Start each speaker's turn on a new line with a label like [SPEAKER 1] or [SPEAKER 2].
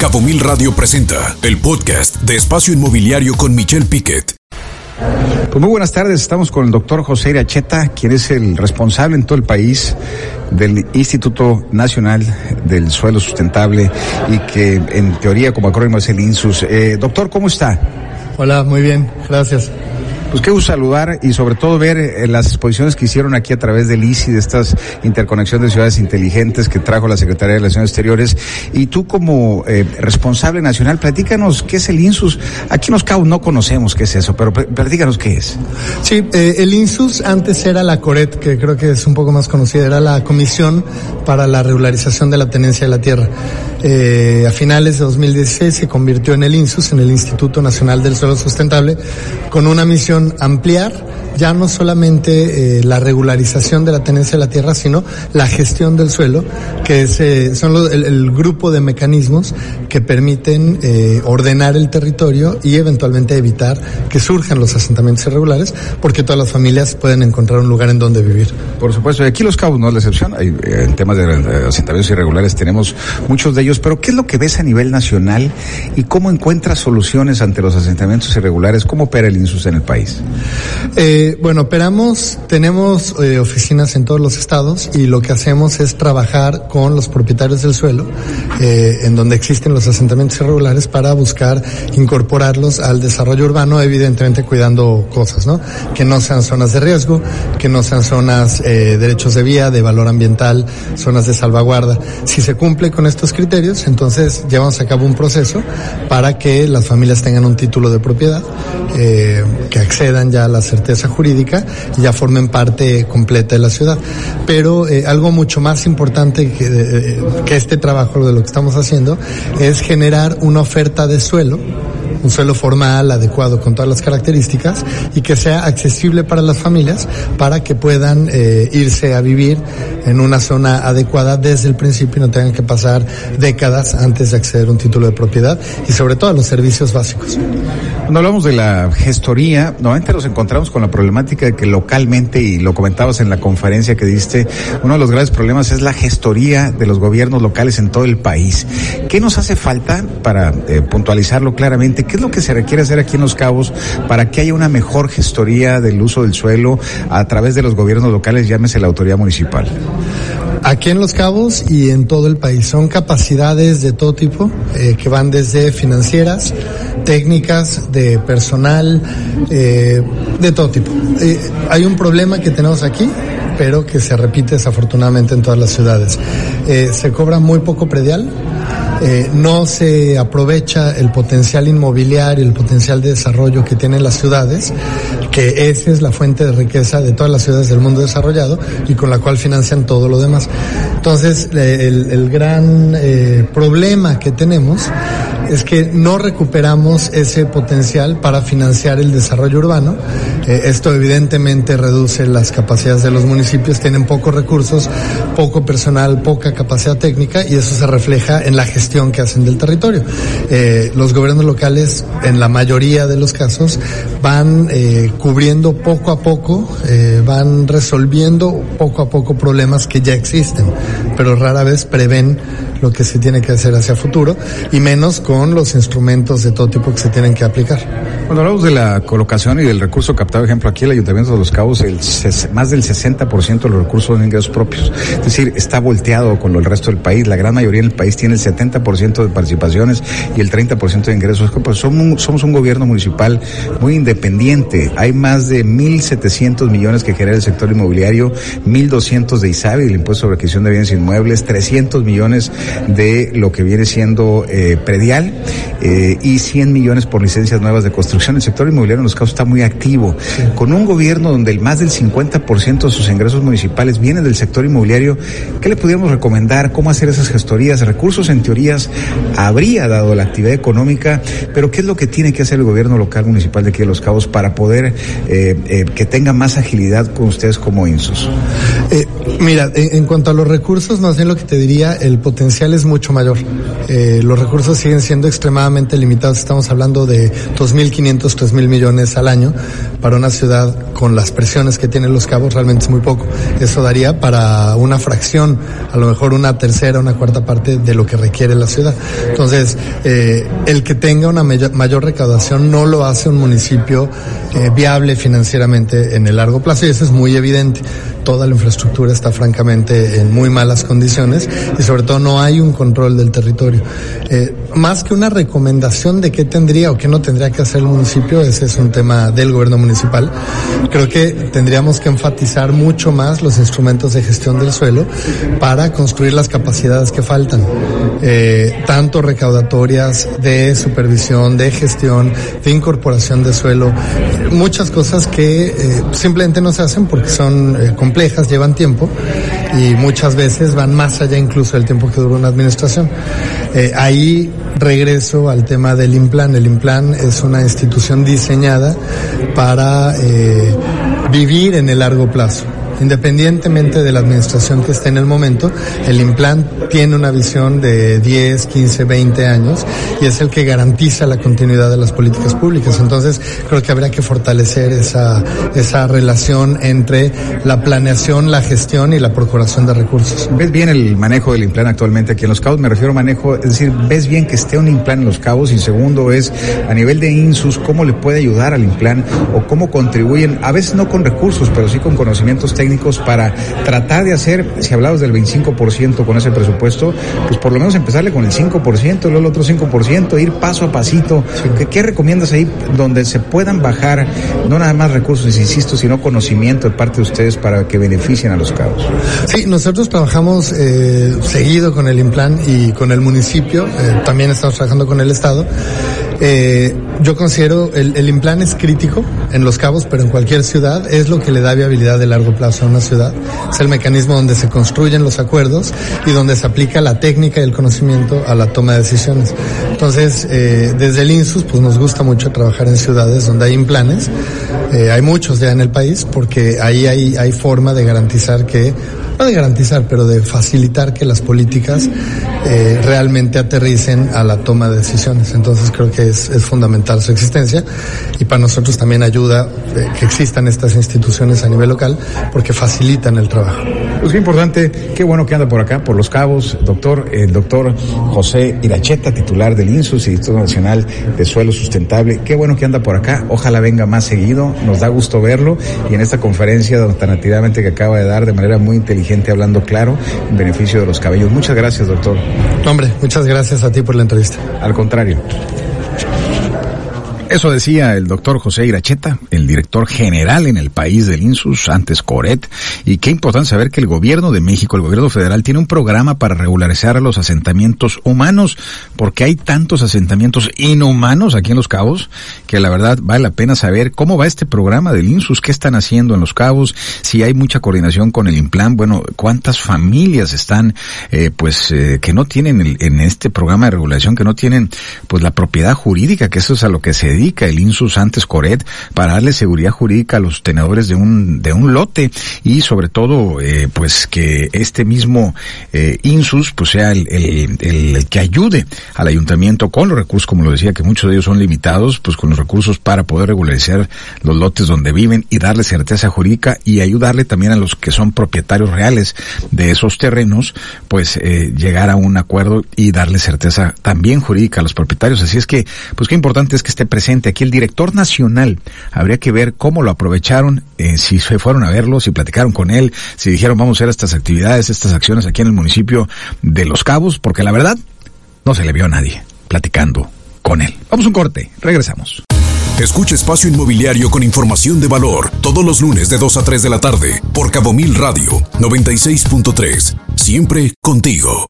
[SPEAKER 1] Cabo Mil Radio presenta el podcast de Espacio Inmobiliario con Michelle Piquet.
[SPEAKER 2] Pues muy buenas tardes, estamos con el doctor José Iracheta, quien es el responsable en todo el país del Instituto Nacional del Suelo Sustentable y que en teoría como acrónimo es el INSUS. Eh, doctor, ¿cómo está?
[SPEAKER 3] Hola, muy bien, gracias.
[SPEAKER 2] Pues qué gusto saludar y sobre todo ver eh, las exposiciones que hicieron aquí a través del ICI, de estas interconexiones de ciudades inteligentes que trajo la Secretaría de Relaciones Exteriores. Y tú como eh, responsable nacional, platícanos qué es el INSUS. Aquí en Los Cabos no conocemos qué es eso, pero platícanos qué es.
[SPEAKER 3] Sí, eh, el INSUS antes era la CORET, que creo que es un poco más conocida, era la Comisión para la Regularización de la Tenencia de la Tierra. Eh, a finales de 2016 se convirtió en el INSUS, en el Instituto Nacional del Suelo Sustentable, con una misión ampliar ya no solamente eh, la regularización de la tenencia de la tierra, sino la gestión del suelo, que es, eh, son el, grupo de mecanismos que permiten eh, ordenar el territorio y eventualmente evitar que surjan los asentamientos irregulares, porque todas las familias pueden encontrar un lugar en donde vivir.
[SPEAKER 2] Por supuesto, y aquí Los Cabos no es la excepción. Hay, en temas de, asentamientos irregulares tenemos muchos de ellos, pero ¿qué es lo que ves a nivel nacional y cómo encuentras soluciones ante los asentamientos irregulares? ¿Cómo opera el INSUS en el país?
[SPEAKER 3] Eh, bueno, operamos, tenemos eh, oficinas en todos los estados y lo que hacemos es trabajar con los propietarios del suelo, eh, en donde existen los asentamientos irregulares, para buscar incorporarlos al desarrollo urbano, evidentemente cuidando cosas, ¿no? Que no sean zonas de riesgo, que no sean zonas eh, derechos de vía, de valor ambiental, zonas de salvaguarda. Si se cumple con estos criterios, entonces llevamos a cabo un proceso para que las familias tengan un título de propiedad, eh, que accedan ya a la certeza jurídica y ya formen parte completa de la ciudad. Pero eh, algo mucho más importante que, eh, que este trabajo de lo que estamos haciendo es generar una oferta de suelo un suelo formal, adecuado, con todas las características y que sea accesible para las familias para que puedan eh, irse a vivir en una zona adecuada desde el principio y no tengan que pasar décadas antes de acceder a un título de propiedad y sobre todo a los servicios básicos.
[SPEAKER 2] Cuando hablamos de la gestoría, normalmente nos encontramos con la problemática de que localmente, y lo comentabas en la conferencia que diste, uno de los grandes problemas es la gestoría de los gobiernos locales en todo el país. ¿Qué nos hace falta para eh, puntualizarlo claramente? ¿Qué es lo que se requiere hacer aquí en Los Cabos para que haya una mejor gestoría del uso del suelo a través de los gobiernos locales, llámese la autoridad municipal?
[SPEAKER 3] Aquí en Los Cabos y en todo el país son capacidades de todo tipo eh, que van desde financieras, técnicas, de personal, eh, de todo tipo. Eh, hay un problema que tenemos aquí pero que se repite desafortunadamente en todas las ciudades. se cobra muy poco predial, no se aprovecha el potencial inmobiliario, el potencial de desarrollo que tienen las ciudades, que esa es la fuente de riqueza de todas las ciudades del mundo desarrollado y con la cual financian todo lo demás. Entonces, eh, el, gran eh, problema que tenemos es que no recuperamos ese potencial para financiar el desarrollo urbano. Eh, esto evidentemente reduce las capacidades de los municipios, tienen pocos recursos, poco personal, poca capacidad técnica y eso se refleja en la gestión que hacen del territorio. Eh, los gobiernos locales, en la mayoría de los casos, van eh, cubriendo poco a poco, van resolviendo poco a poco problemas que ya existen, pero rara vez prevén lo que se tiene que hacer hacia futuro y menos con los instrumentos de todo tipo que se tienen que aplicar.
[SPEAKER 2] Cuando hablamos de la colocación y del recurso captado, ejemplo, aquí el Ayuntamiento de Los Cabos, el, más del 60% de los recursos son ingresos propios. Es decir, está volteado con el resto del país. La gran mayoría del país tiene el 70% de participaciones y el 30% de ingresos. Pues somos, somos un gobierno municipal muy independiente. Hay más de 1.700 millones que genera el sector inmobiliario, 1.200 de ISABI, el impuesto sobre adquisición de bienes inmuebles, 300 millones de lo que viene siendo eh, predial eh, y 100 millones por licencias nuevas de construcción. El sector inmobiliario en los casos está muy activo. Con un gobierno donde el más del 50% de sus ingresos municipales vienen del sector inmobiliario, ¿qué le pudiéramos recomendar? ¿Cómo hacer esas gestorías? Recursos en teorías habría dado la actividad económica, pero ¿qué es lo que tiene que hacer el gobierno local municipal de aquí de Los Cabos para poder eh, que tenga más agilidad con ustedes como INSUS?
[SPEAKER 3] Mira, en, cuanto a los recursos, más bien lo que te diría, el potencial es mucho mayor. Eh, los recursos siguen siendo extremadamente limitados. Estamos hablando de 2.500, 3.000 millones al año. Para una ciudad con las presiones que tienen los cabos, realmente es muy poco. Eso daría para una fracción, a lo mejor una tercera, una cuarta parte de lo que requiere la ciudad. Entonces, eh, el que tenga una mayor, recaudación no lo hace un municipio eh, viable financieramente en el largo plazo y eso es muy evidente. Toda la infraestructura está francamente en muy malas condiciones y sobre todo no hay un control del territorio. Eh, más que una recomendación de qué tendría o qué no tendría que hacer el municipio, ese es un tema del gobierno municipal. Creo que tendríamos que enfatizar mucho más los instrumentos de gestión del suelo para construir las capacidades que faltan, eh, tanto recaudatorias, de supervisión, de gestión, de incorporación de suelo, muchas cosas que eh, simplemente no se hacen porque son eh, complejas, llevan tiempo y muchas veces van más allá incluso del tiempo que dura una administración. Ahí regreso al tema del IMPLAN. El IMPLAN es una institución diseñada para eh, vivir en el largo plazo independientemente de la administración que esté en el momento, el implante tiene una visión de 10, 15, 20 años y es el que garantiza la continuidad de las políticas públicas. Entonces, creo que habría que fortalecer esa, esa relación entre la planeación, la gestión y la procuración de recursos.
[SPEAKER 2] ¿Ves bien el manejo del implante actualmente aquí en Los Cabos? Me refiero a manejo, es decir, ¿ves bien que esté un implante en Los Cabos? Y segundo es, a nivel de INSUS, ¿cómo le puede ayudar al implante o cómo contribuyen, a veces no con recursos, pero sí con conocimientos técnicos? Para tratar de hacer, si hablabas del 25% con ese presupuesto, pues por lo menos empezarle con el 5%, luego el otro 5%, ir paso a pasito. ¿Qué, recomiendas ahí donde se puedan bajar no nada más recursos, insisto, sino conocimiento de parte de ustedes para que beneficien a los cabos?
[SPEAKER 3] Sí, nosotros trabajamos eh, seguido con el Implan y con el municipio, eh, también estamos trabajando con el Estado. Eh, yo considero el, el implant es crítico en Los Cabos, pero en cualquier ciudad es lo que le da viabilidad de largo plazo a una ciudad. Es el mecanismo donde se construyen los acuerdos y donde se aplica la técnica y el conocimiento a la toma de decisiones. Entonces, eh, desde el INSUS, pues nos gusta mucho trabajar en ciudades donde hay implanes. Eh, hay muchos ya en el país porque ahí hay, hay forma de garantizar que no de garantizar, pero de facilitar que las políticas eh, realmente aterricen a la toma de decisiones. Entonces creo que es, fundamental su existencia y para nosotros también ayuda eh, que existan estas instituciones a nivel local porque facilitan el trabajo.
[SPEAKER 2] Pues qué importante, qué bueno que anda por acá, por los cabos, doctor, el doctor José Iracheta, titular del INSUS, Instituto Nacional de Suelo Sustentable, qué bueno que anda por acá, ojalá venga más seguido, nos da gusto verlo y en esta conferencia alternativamente que acaba de dar de manera muy inteligente gente hablando claro en beneficio de los cabellos. Muchas gracias, doctor.
[SPEAKER 3] Hombre, muchas gracias a ti por la entrevista.
[SPEAKER 2] Al contrario. Eso decía el doctor José Iracheta, el director general en el país del INSUS, antes Coret, y qué importante saber que el gobierno de México, el gobierno federal, tiene un programa para regularizar los asentamientos humanos, porque hay tantos asentamientos inhumanos aquí en Los Cabos, que la verdad vale la pena saber cómo va este programa del INSUS, qué están haciendo en Los Cabos, si hay mucha coordinación con el IMPLAN, bueno, cuántas familias están, eh, pues, eh, que no tienen en este programa de regulación, que no tienen, pues, la propiedad jurídica, que eso es a lo que se el INSUS antes Coret para darle seguridad jurídica a los tenedores de un, de un lote y sobre todo, eh, pues que este mismo eh, INSUS pues sea el, el, que ayude al ayuntamiento con los recursos, como lo decía, que muchos de ellos son limitados, pues con los recursos para poder regularizar los lotes donde viven y darle certeza jurídica y ayudarle también a los que son propietarios reales de esos terrenos, pues eh, llegar a un acuerdo y darle certeza también jurídica a los propietarios. Así es que, pues qué importante es que esté Aquí el director nacional habría que ver cómo lo aprovecharon, eh, si se fueron a verlo, si platicaron con él, si dijeron vamos a hacer estas actividades, estas acciones aquí en el municipio de Los Cabos, porque la verdad no se le vio a nadie platicando con él. Vamos a un corte, regresamos.
[SPEAKER 1] Escucha Espacio Inmobiliario con información de valor todos los lunes de 2 a 3 de la tarde por Cabo Mil Radio 96.3. Siempre contigo.